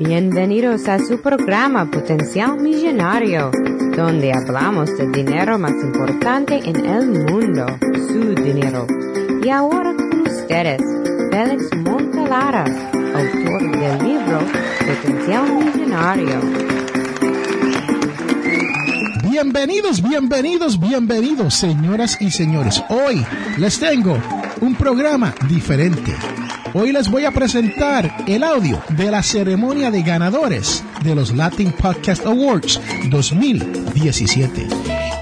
Bienvenidos a su programa Potencial Millonario, donde hablamos del dinero más importante en el mundo, su dinero. Y ahora con ustedes, Félix Montalara, autor del libro Potencial Millonario. Bienvenidos, bienvenidos, bienvenidos, señoras y señores. Hoy les tengo un programa diferente. Hoy les voy a presentar el audio de la ceremonia de ganadores de los Latin Podcast Awards 2017.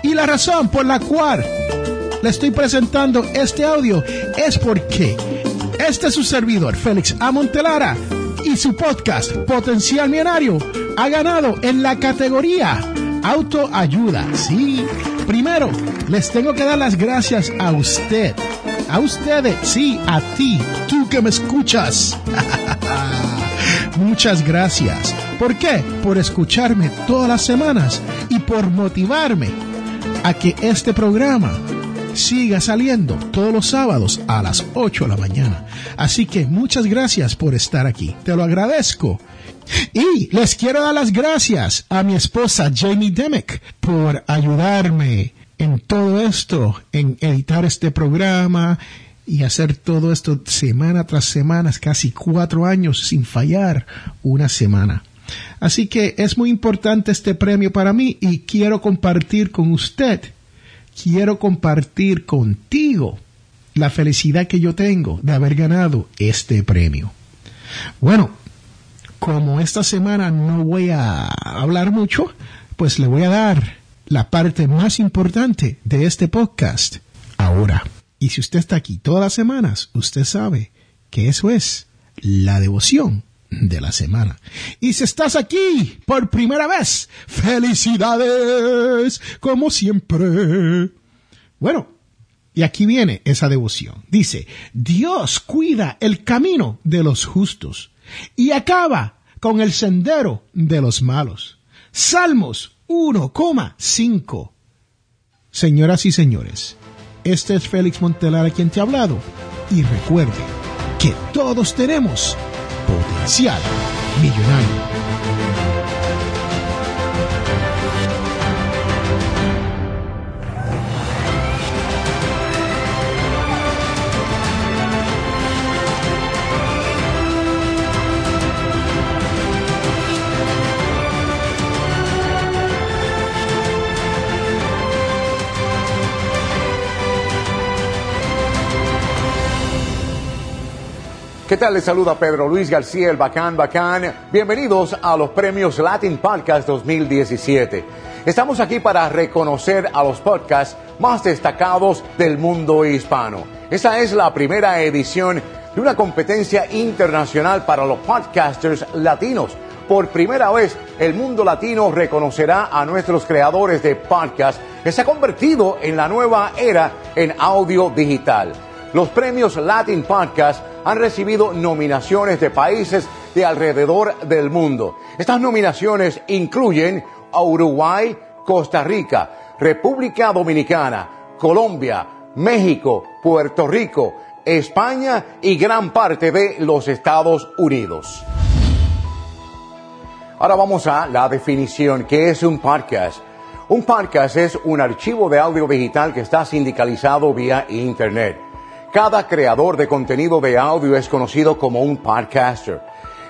Y la razón por la cual le estoy presentando este audio es porque este es su servidor, Félix Amontelara, y su podcast Potencial Millonario ha ganado en la categoría Autoayuda. Sí, primero les tengo que dar las gracias a usted a ustedes, sí, a ti, tú que me escuchas. Muchas gracias. ¿Por qué? Por escucharme todas las semanas y por motivarme a que este programa siga saliendo todos los sábados a las 8 de la mañana. Así que muchas gracias por estar aquí. Te lo agradezco. Y les quiero dar las gracias a mi esposa Jamie Demick por ayudarme en todo esto, en editar este programa y hacer todo esto semana tras semana, casi cuatro años sin fallar una semana. Así que es muy importante este premio para mí y quiero compartir con usted, quiero compartir contigo la felicidad que yo tengo de haber ganado este premio. Bueno, como esta semana no voy a hablar mucho, pues le voy a dar la parte más importante de este podcast ahora. Y si usted está aquí todas las semanas, usted sabe que eso es la devoción de la semana. Y si estás aquí por primera vez, felicidades, como siempre. Bueno, y aquí viene esa devoción. Dice, Dios cuida el camino de los justos y acaba con el sendero de los malos. Salmos 1,5. Señoras y señores, este es Félix Montelar quien te ha hablado y recuerde que todos tenemos potencial millonario. Tal? Les saluda Pedro Luis García, el Bacán Bacán. Bienvenidos a los premios Latin Podcast 2017. Estamos aquí para reconocer a los podcasts más destacados del mundo hispano. Esta es la primera edición de una competencia internacional para los podcasters latinos. Por primera vez, el mundo latino reconocerá a nuestros creadores de podcast que se ha convertido en la nueva era en audio digital. Los premios Latin Podcast han recibido nominaciones de países de alrededor del mundo. Estas nominaciones incluyen a Uruguay, Costa Rica, República Dominicana, Colombia, México, Puerto Rico, España y gran parte de los Estados Unidos. Ahora vamos a la definición. ¿Qué es un podcast? Un podcast es un archivo de audio digital que está sindicalizado vía Internet. Cada creador de contenido de audio es conocido como un podcaster.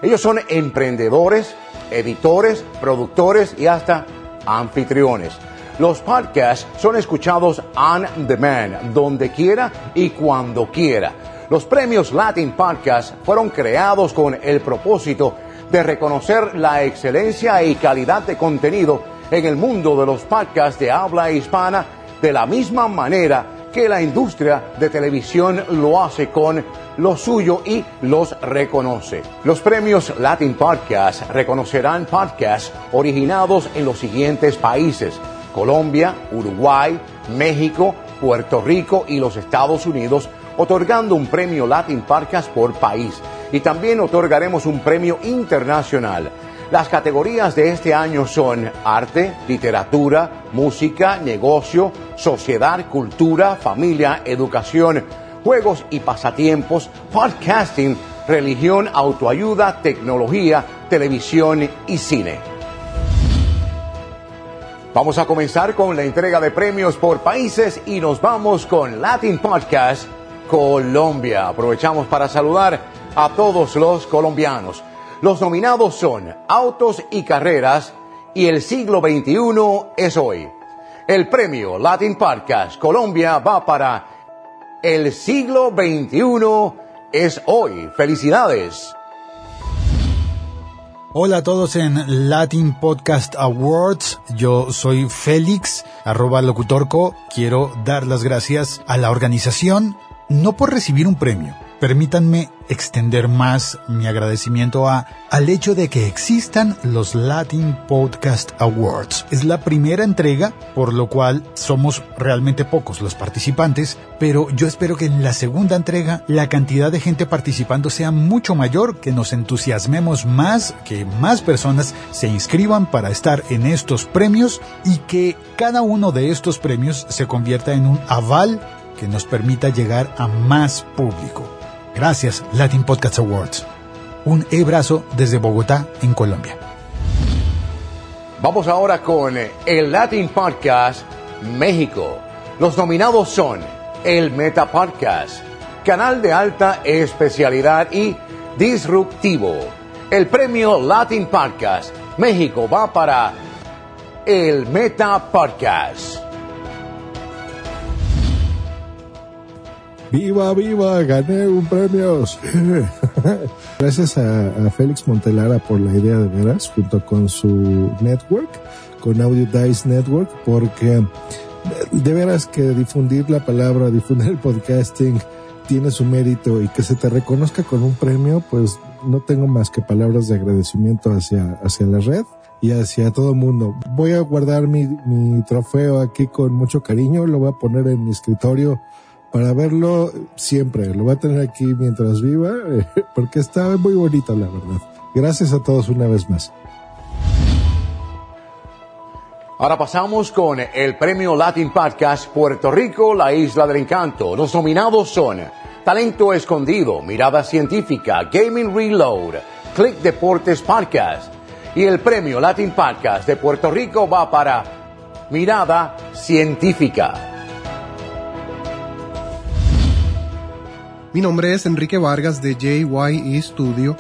Ellos son emprendedores, editores, productores y hasta anfitriones. Los podcasts son escuchados on demand, donde quiera y cuando quiera. Los premios Latin Podcast fueron creados con el propósito de reconocer la excelencia y calidad de contenido en el mundo de los podcasts de habla hispana de la misma manera que la industria de televisión lo hace con lo suyo y los reconoce. Los premios Latin Podcast reconocerán podcasts originados en los siguientes países. Colombia, Uruguay, México, Puerto Rico y los Estados Unidos, otorgando un premio Latin Podcast por país. Y también otorgaremos un premio internacional las categorías de este año son arte, literatura, música, negocio, sociedad, cultura, familia, educación, juegos y pasatiempos, podcasting, religión, autoayuda, tecnología, televisión y cine. Vamos a comenzar con la entrega de premios por países y nos vamos con Latin Podcast Colombia. Aprovechamos para saludar a todos los colombianos. Los nominados son Autos y Carreras y el siglo XXI es hoy. El premio Latin Podcast Colombia va para El siglo XXI es hoy. Felicidades. Hola a todos en Latin Podcast Awards. Yo soy Félix, arroba locutorco. Quiero dar las gracias a la organización, no por recibir un premio, Permítanme extender más mi agradecimiento a, al hecho de que existan los Latin Podcast Awards. Es la primera entrega, por lo cual somos realmente pocos los participantes, pero yo espero que en la segunda entrega la cantidad de gente participando sea mucho mayor, que nos entusiasmemos más, que más personas se inscriban para estar en estos premios y que cada uno de estos premios se convierta en un aval que nos permita llegar a más público. Gracias, Latin Podcast Awards. Un e-brazo desde Bogotá, en Colombia. Vamos ahora con el Latin Podcast México. Los nominados son el Meta Podcast, Canal de Alta Especialidad y Disruptivo. El premio Latin Podcast México va para el Meta Podcast. ¡Viva, viva! ¡Gané un premio! Gracias a, Félix Montelara por la idea de veras, junto con su network, con Audio Dice Network, porque de veras que difundir la palabra, difundir el podcasting tiene su mérito y que se te reconozca con un premio, pues no tengo más que palabras de agradecimiento hacia, hacia la red y hacia todo mundo. Voy a guardar mi, mi trofeo aquí con mucho cariño, lo voy a poner en mi escritorio para verlo siempre. Lo voy a tener aquí mientras viva, porque está muy bonito, la verdad. Gracias a todos una vez más. Ahora pasamos con el premio Latin Podcast Puerto Rico, la isla del encanto. Los nominados son Talento Escondido, Mirada Científica, Gaming Reload, Click Deportes Podcast. Y el premio Latin Podcast de Puerto Rico va para Mirada Científica. Mi nombre es Enrique Vargas de JYE Studio.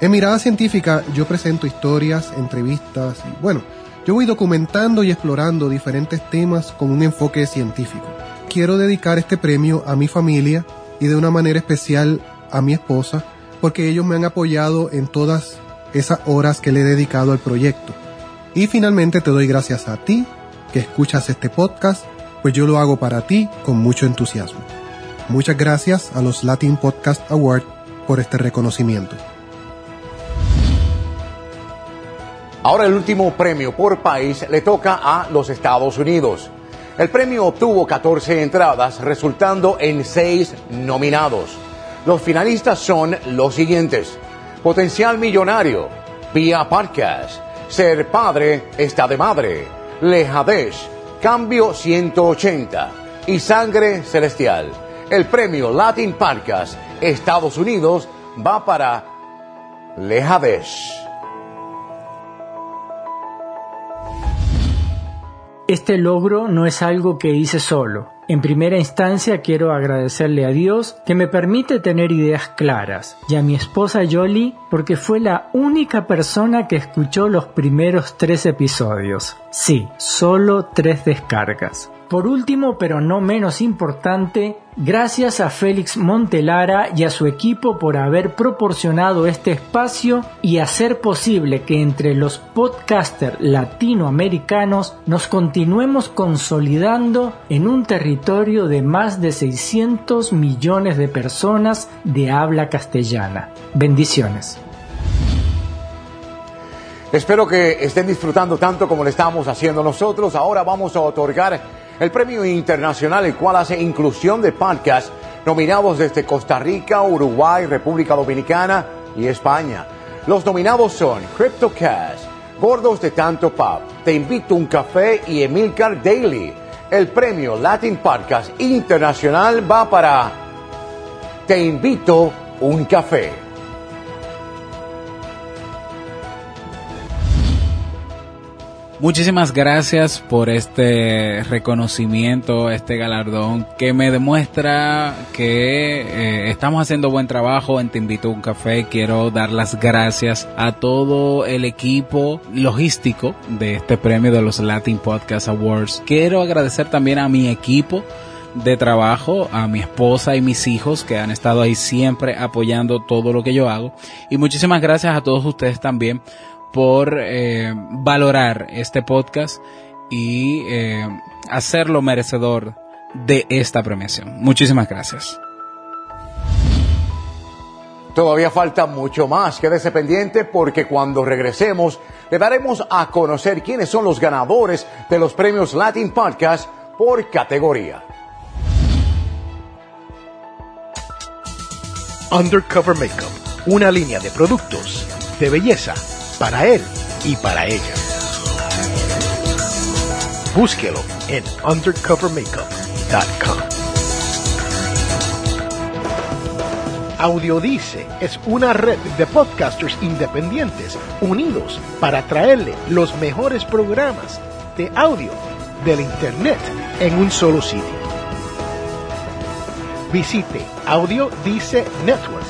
En Mirada Científica yo presento historias, entrevistas y bueno, yo voy documentando y explorando diferentes temas con un enfoque científico. Quiero dedicar este premio a mi familia y de una manera especial a mi esposa porque ellos me han apoyado en todas esas horas que le he dedicado al proyecto. Y finalmente te doy gracias a ti que escuchas este podcast, pues yo lo hago para ti con mucho entusiasmo. Muchas gracias a los Latin Podcast Award por este reconocimiento. Ahora el último premio por país le toca a los Estados Unidos. El premio obtuvo 14 entradas, resultando en 6 nominados. Los finalistas son los siguientes. Potencial Millonario, Vía Podcast, Ser Padre está de Madre, Lejadesh, Cambio 180 y Sangre Celestial el premio Latin Podcast Estados Unidos va para Lejadesh. Este logro no es algo que hice solo. En primera instancia quiero agradecerle a Dios que me permite tener ideas claras y a mi esposa Jolie porque fue la única persona que escuchó los primeros tres episodios. Sí, solo tres descargas. Por último, pero no menos importante, gracias a Félix Montelara y a su equipo por haber proporcionado este espacio y hacer posible que entre los podcasters latinoamericanos nos continuemos consolidando en un territorio de más de 600 millones de personas de habla castellana. Bendiciones. Espero que estén disfrutando tanto como lo estamos haciendo nosotros. Ahora vamos a otorgar el premio internacional, el cual hace inclusión de podcasts nominados desde Costa Rica, Uruguay, República Dominicana y España. Los nominados son CryptoCast, Gordos de Tanto Pop, Te Invito un Café y Emilcar Daily. El premio Latin Podcast Internacional va para Te Invito un Café. Muchísimas gracias por este reconocimiento, este galardón que me demuestra que eh, estamos haciendo buen trabajo en Te Invito a un Café. Quiero dar las gracias a todo el equipo logístico de este premio de los Latin Podcast Awards. Quiero agradecer también a mi equipo de trabajo, a mi esposa y mis hijos que han estado ahí siempre apoyando todo lo que yo hago. Y muchísimas gracias a todos ustedes también por eh, valorar este podcast y eh, hacerlo merecedor de esta premiación. Muchísimas gracias. Todavía falta mucho más. Quédese pendiente porque cuando regresemos le daremos a conocer quiénes son los ganadores de los premios Latin Podcast por categoría. Undercover Makeup, una línea de productos de belleza para él y para ella. Búsquelo en undercovermakeup.com. Audiodice es una red de podcasters independientes unidos para traerle los mejores programas de audio del Internet en un solo sitio. Visite Audiodice Network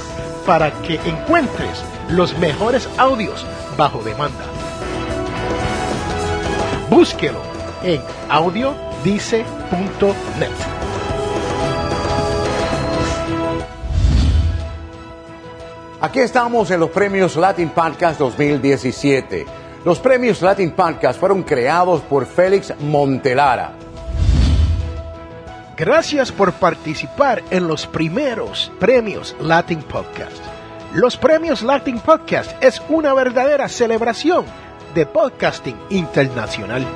para que encuentres los mejores audios bajo demanda. Búsquelo en audiodice.net. Aquí estamos en los premios Latin Podcast 2017. Los premios Latin Podcast fueron creados por Félix Montelara. Gracias por participar en los primeros premios Latin Podcast. Los premios Latin Podcast es una verdadera celebración de podcasting internacional.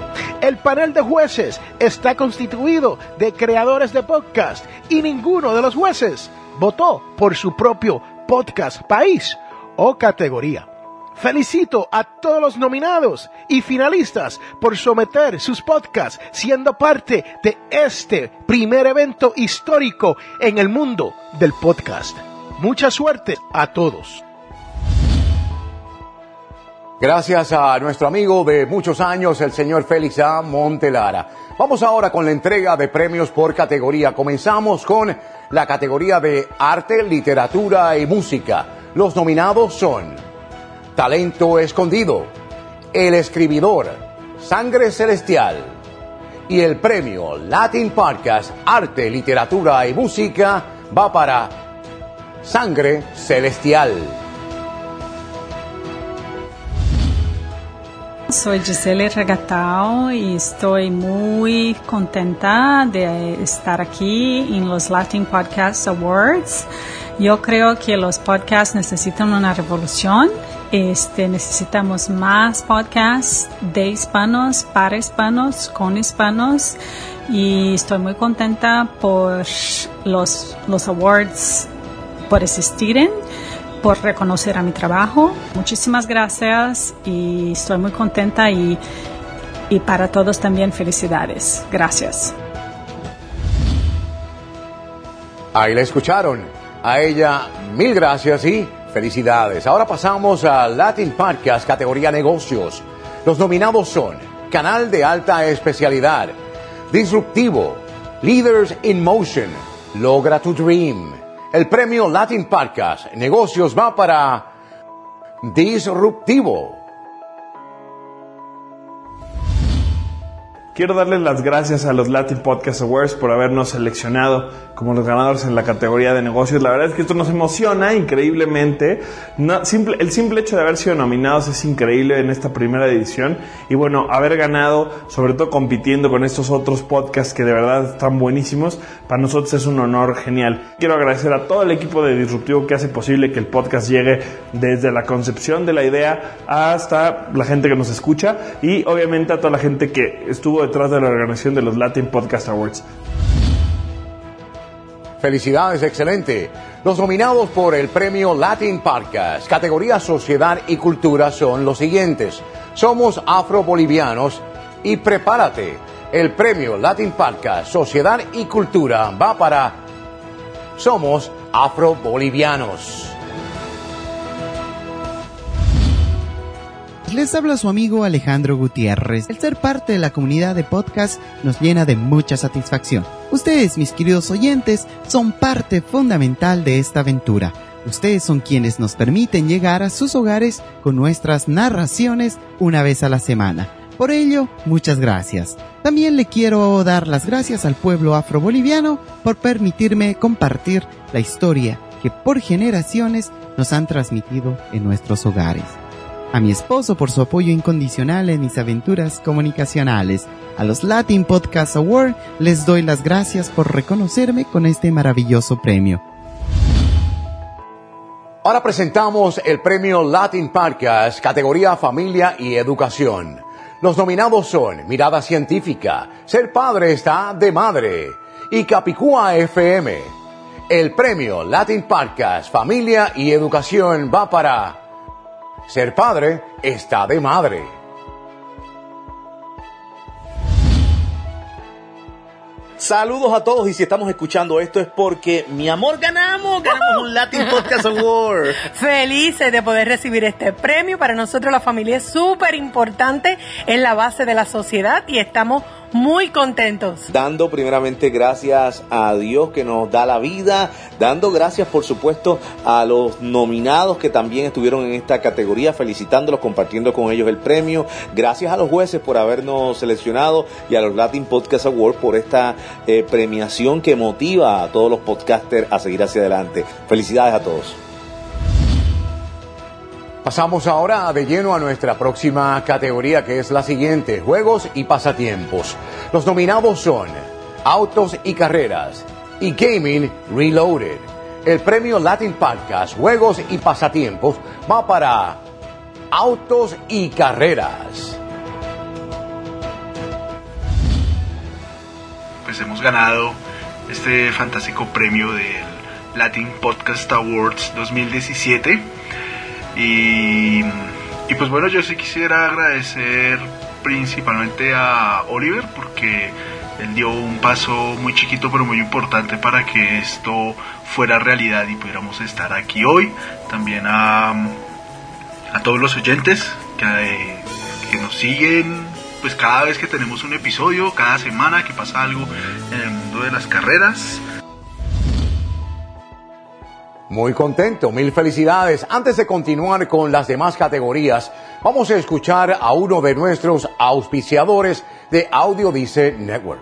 El panel de jueces está constituido de creadores de podcast y ninguno de los jueces votó por su propio podcast país o categoría. Felicito a todos los nominados y finalistas por someter sus podcasts siendo parte de este primer evento histórico en el mundo del podcast. Mucha suerte a todos. Gracias a nuestro amigo de muchos años, el señor Félix A. Montelara. Vamos ahora con la entrega de premios por categoría. Comenzamos con la categoría de arte, literatura y música. Los nominados son Talento Escondido, El Escribidor, Sangre Celestial y el premio Latin Podcast Arte, Literatura y Música va para Sangre Celestial. Soy Gisele Regatal y estoy muy contenta de estar aquí en los Latin Podcast Awards. Yo creo que los podcasts necesitan una revolución. Este, necesitamos más podcasts de hispanos, para hispanos, con hispanos. Y estoy muy contenta por los, los awards, por existir por reconocer a mi trabajo. Muchísimas gracias y estoy muy contenta y, y para todos también felicidades. Gracias. Ahí la escucharon. A ella mil gracias y felicidades. Ahora pasamos a Latin Podcast categoría negocios. Los nominados son Canal de Alta Especialidad, Disruptivo, Leaders in Motion, Logra tu Dream. El premio Latin Podcast Negocios va para Disruptivo. Quiero darles las gracias a los Latin Podcast Awards por habernos seleccionado como los ganadores en la categoría de negocios. La verdad es que esto nos emociona increíblemente. simple, el simple hecho de haber sido nominados es increíble en esta primera edición. Y bueno, haber ganado, sobre todo compitiendo con estos otros podcasts que de verdad están buenísimos, para nosotros es un honor genial. Quiero agradecer a todo el equipo de Disruptivo que hace posible que el podcast llegue desde la concepción de la idea hasta la gente que nos escucha y obviamente a toda la gente que estuvo detrás de la organización de los Latin Podcast Awards. Felicidades, excelente. Los nominados por el premio Latin Podcast, categoría Sociedad y Cultura, son los siguientes. Somos afro-bolivianos y prepárate. El premio Latin Podcast, Sociedad y Cultura va para Somos afro-bolivianos. Les habla su amigo Alejandro Gutiérrez. El ser parte de la comunidad de podcast nos llena de mucha satisfacción. Ustedes, mis queridos oyentes, son parte fundamental de esta aventura. Ustedes son quienes nos permiten llegar a sus hogares con nuestras narraciones una vez a la semana. Por ello, muchas gracias. También le quiero dar las gracias al pueblo afroboliviano por permitirme compartir la historia que por generaciones nos han transmitido en nuestros hogares. A mi esposo por su apoyo incondicional en mis aventuras comunicacionales. A los Latin Podcast Award les doy las gracias por reconocerme con este maravilloso premio. Ahora presentamos el premio Latin Podcast, categoría Familia y Educación. Los nominados son Mirada Científica, Ser Padre está de Madre y Capicúa FM. El premio Latin Podcast, Familia y Educación va para Ser Padre está de Madre. Saludos a todos y si estamos escuchando esto es porque mi amor ganamos, ganamos un Latin Podcast Award. Felices de poder recibir este premio. Para nosotros la familia es súper importante, es la base de la sociedad y estamos muy contentos. Dando primeramente gracias a Dios que nos da la vida, dando gracias por supuesto a los nominados que también estuvieron en esta categoría, felicitándolos, compartiendo con ellos el premio, gracias a los jueces por habernos seleccionado y a los Latin Podcast Awards por esta eh, premiación que motiva a todos los podcasters a seguir hacia adelante. Felicidades a todos. Pasamos ahora de lleno a nuestra próxima categoría que es la siguiente, juegos y pasatiempos. Los nominados son Autos y Carreras y Gaming Reloaded. El premio Latin Podcast, Juegos y Pasatiempos va para Autos y Carreras. Pues hemos ganado este fantástico premio del Latin Podcast Awards 2017 y, pues bueno, yo sí quisiera agradecer principalmente a Oliver porque él dio un paso muy chiquito pero muy importante para que esto fuera realidad y pudiéramos estar aquí hoy. También a, a todos los oyentes que, que nos siguen pues cada vez que tenemos un episodio, cada semana que pasa algo en el mundo de las carreras. Muy contento, mil felicidades. Antes de continuar con las demás categorías, vamos a escuchar a uno de nuestros auspiciadores de Audio Dice Network.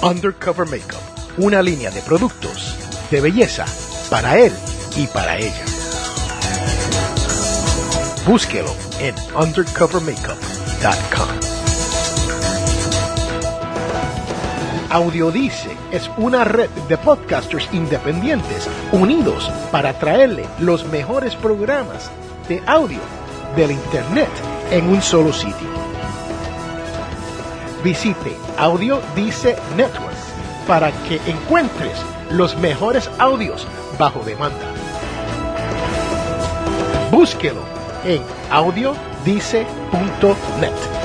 Undercover Makeup, una línea de productos de belleza para él y para ella. Búsquelo en undercovermakeup.com. Audiodice es una red de podcasters independientes unidos para traerle los mejores programas de audio del Internet en un solo sitio. Visite Audiodice Network para que encuentres los mejores audios bajo demanda. Búsquelo en audiodice.net.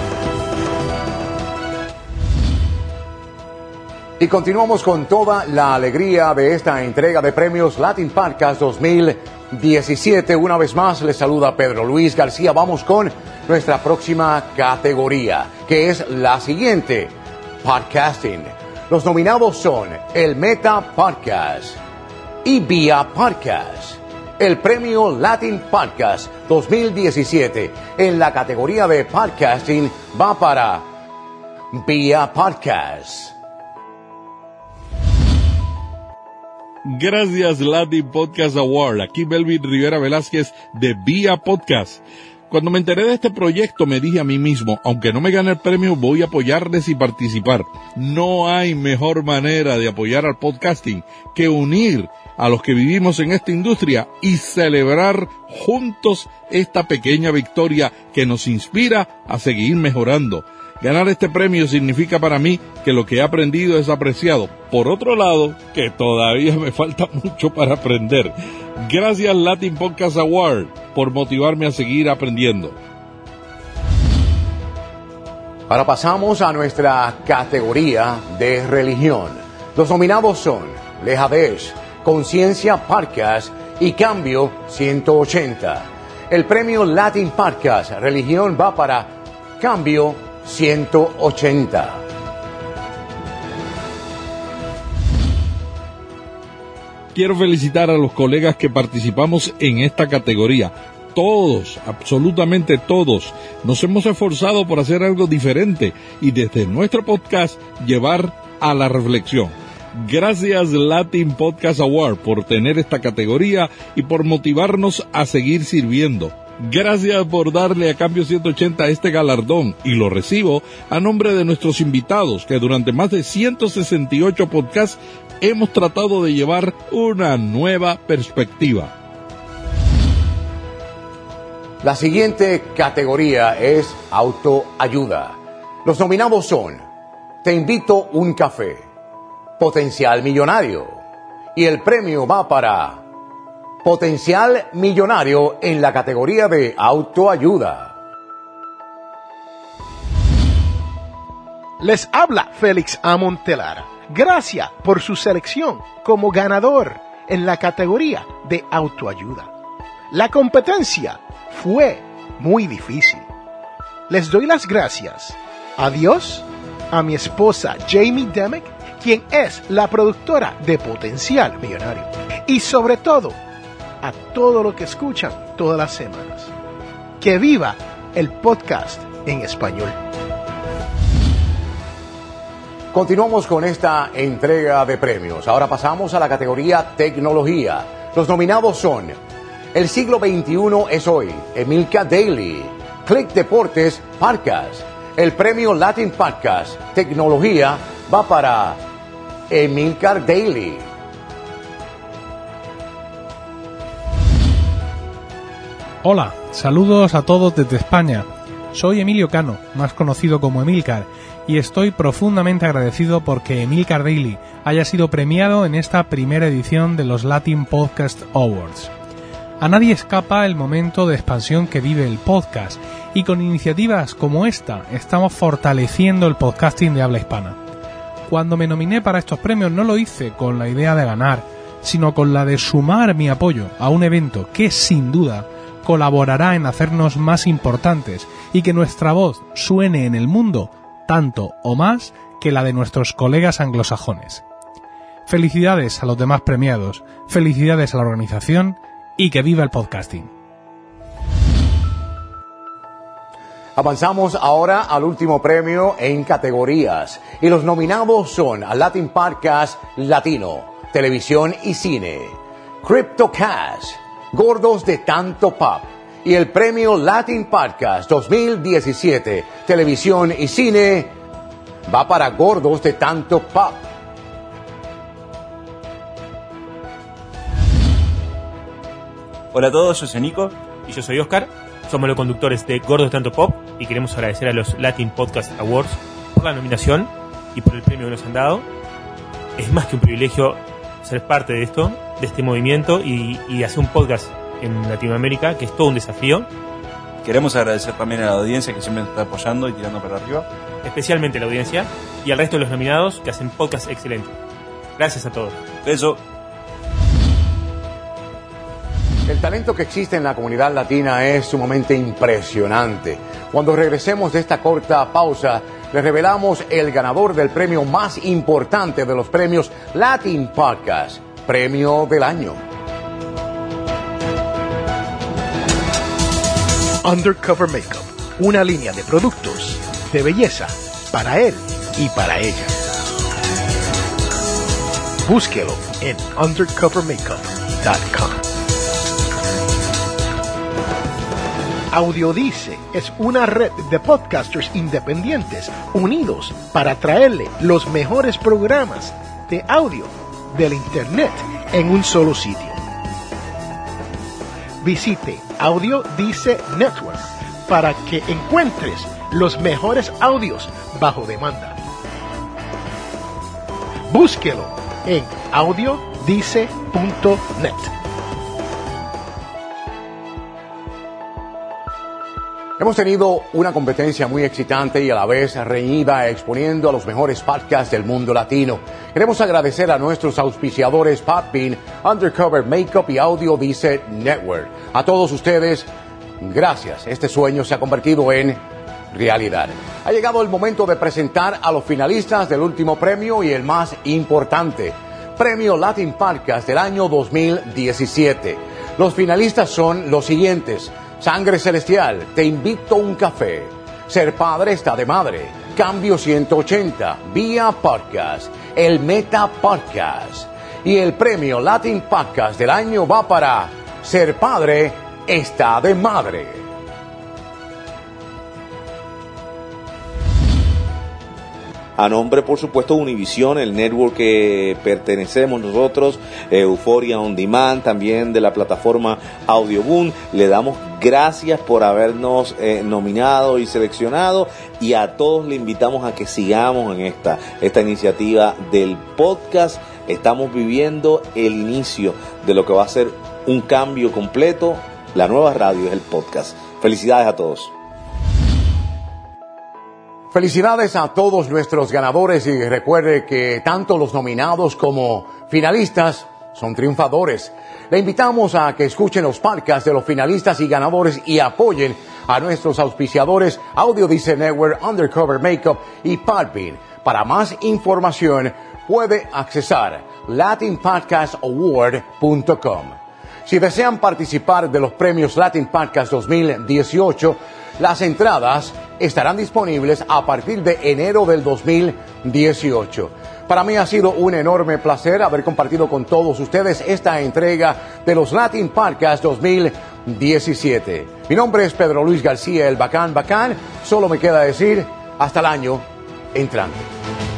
Y continuamos con toda la alegría de esta entrega de premios Latin Podcast 2017. Una vez más les saluda Pedro Luis García. Vamos con nuestra próxima categoría, que es la siguiente, podcasting. Los nominados son el Meta Podcast y Vía Podcast. El premio Latin Podcast 2017 en la categoría de podcasting va para Vía Podcast. Gracias Latin Podcast Award. Aquí Belvin Rivera Velázquez de Vía Podcast. Cuando me enteré de este proyecto me dije a mí mismo, aunque no me gane el premio, voy a apoyarles y participar. No hay mejor manera de apoyar al podcasting que unir a los que vivimos en esta industria y celebrar juntos esta pequeña victoria que nos inspira a seguir mejorando. Ganar este premio significa para mí que lo que he aprendido es apreciado. Por otro lado, que todavía me falta mucho para aprender. Gracias Latin Podcast Award por motivarme a seguir aprendiendo. Ahora pasamos a nuestra categoría de religión. Los nominados son Lejadesh, Conciencia Podcast y Cambio 180. El premio Latin Podcast Religión va para Cambio 180. Quiero felicitar a los colegas que participamos en esta categoría. Todos, absolutamente todos, nos hemos esforzado por hacer algo diferente y desde nuestro podcast llevar a la reflexión. Gracias Latin Podcast Award por tener esta categoría y por motivarnos a seguir sirviendo. Gracias por darle a Cambio 180 este galardón y lo recibo a nombre de nuestros invitados que durante más de 168 podcasts hemos tratado de llevar una nueva perspectiva. La siguiente categoría es autoayuda. Los nominados son Te invito un café, Potencial Millonario y el premio va para Potencial Millonario en la categoría de autoayuda. Les habla Félix Amontelara. Gracias por su selección como ganador en la categoría de autoayuda. La competencia fue muy difícil. Les doy las gracias a Dios, a mi esposa Jamie Demick, quien es la productora de Potencial Millonario, y sobre todo a todo lo que escuchan todas las semanas. Que viva el podcast en español. Continuamos con esta entrega de premios. Ahora pasamos a la categoría tecnología. Los nominados son El siglo XXI es hoy, Emilka Daily, Click Deportes Podcast. El premio Latin Podcast Tecnología va para Emilcar Daily. Hola, saludos a todos desde España. Soy Emilio Cano, más conocido como Emilcar, y estoy profundamente agradecido porque Emilcar Daily haya sido premiado en esta primera edición de los Latin Podcast Awards. A nadie escapa el momento de expansión que vive el podcast, y con iniciativas como esta estamos fortaleciendo el podcasting de habla hispana. Cuando me nominé para estos premios no lo hice con la idea de ganar, sino con la de sumar mi apoyo a un evento que sin duda colaborará en hacernos más importantes y que nuestra voz suene en el mundo tanto o más que la de nuestros colegas anglosajones. Felicidades a los demás premiados, felicidades a la organización y que viva el podcasting. Avanzamos ahora al último premio en categorías y los nominados son a Latin Podcast Latino, Televisión y Cine, CryptoCast, Gordos de Tanto Pop y el premio Latin Podcast 2017, Televisión y Cine va para Gordos de Tanto Pop. Hola a todos, yo soy Nico y yo soy Oscar. Somos los conductores de Gordos de Tanto Pop y queremos agradecer a los Latin Podcast Awards por la nominación y por el premio que nos han dado. Es más que un privilegio ser parte de esto, de este movimiento y, y hacer un podcast en Latinoamérica, que es todo un desafío. Queremos agradecer también a la audiencia que siempre nos está apoyando y tirando para arriba. Especialmente a la audiencia y al resto de los nominados que hacen podcast excelentes. Gracias a todos. Beso. El talento que existe en la comunidad latina es sumamente impresionante. Cuando regresemos de esta corta pausa, les revelamos el ganador del premio más importante de los premios Latin Podcast, Premio del Año. Undercover Makeup, una línea de productos de belleza para él y para ella. Búsquelo en undercovermakeup.com. Audiodice es una red de podcasters independientes unidos para traerle los mejores programas de audio del Internet en un solo sitio. Visite Audiodice Network para que encuentres los mejores audios bajo demanda. Búsquelo en audiodice.net. Hemos tenido una competencia muy excitante y a la vez reñida exponiendo a los mejores podcasts del mundo latino. Queremos agradecer a nuestros auspiciadores Podbean, Undercover Makeup y Audio Dice Network. A todos ustedes, gracias. Este sueño se ha convertido en realidad. Ha llegado el momento de presentar a los finalistas del último premio y el más importante, Premio Latin Podcast del año 2017. Los finalistas son los siguientes. Sangre Celestial, Te invito a un café. Ser padre está de madre. Cambio 180, Vía Podcast, el Meta Podcast. Y el premio Latin Podcast del año va para Ser padre está de madre. A nombre, por supuesto, de Univision, el network que pertenecemos nosotros, Euphoria On Demand, también de la plataforma Audioboom, le damos gracias por habernos eh, nominado y seleccionado y a todos le invitamos a que sigamos en esta, esta iniciativa del podcast. Estamos viviendo el inicio de lo que va a ser un cambio completo. La nueva radio es el podcast. Felicidades a todos. Felicidades a todos nuestros ganadores y recuerde que tanto los nominados como finalistas son triunfadores. Le invitamos a que escuchen los podcasts de los finalistas y ganadores y apoyen a nuestros auspiciadores Audio Dice Network, Undercover Makeup y Podbean. Para más información puede accesar latinpodcastaward.com. Si desean participar de los premios Latin Podcast 2018, las entradas estarán disponibles a partir de enero del 2018. Para mí ha sido un enorme placer haber compartido con todos ustedes esta entrega de los Latin Podcast 2017. Mi nombre es Pedro Luis García, el Bacán Bacán. Solo me queda decir hasta el año entrante.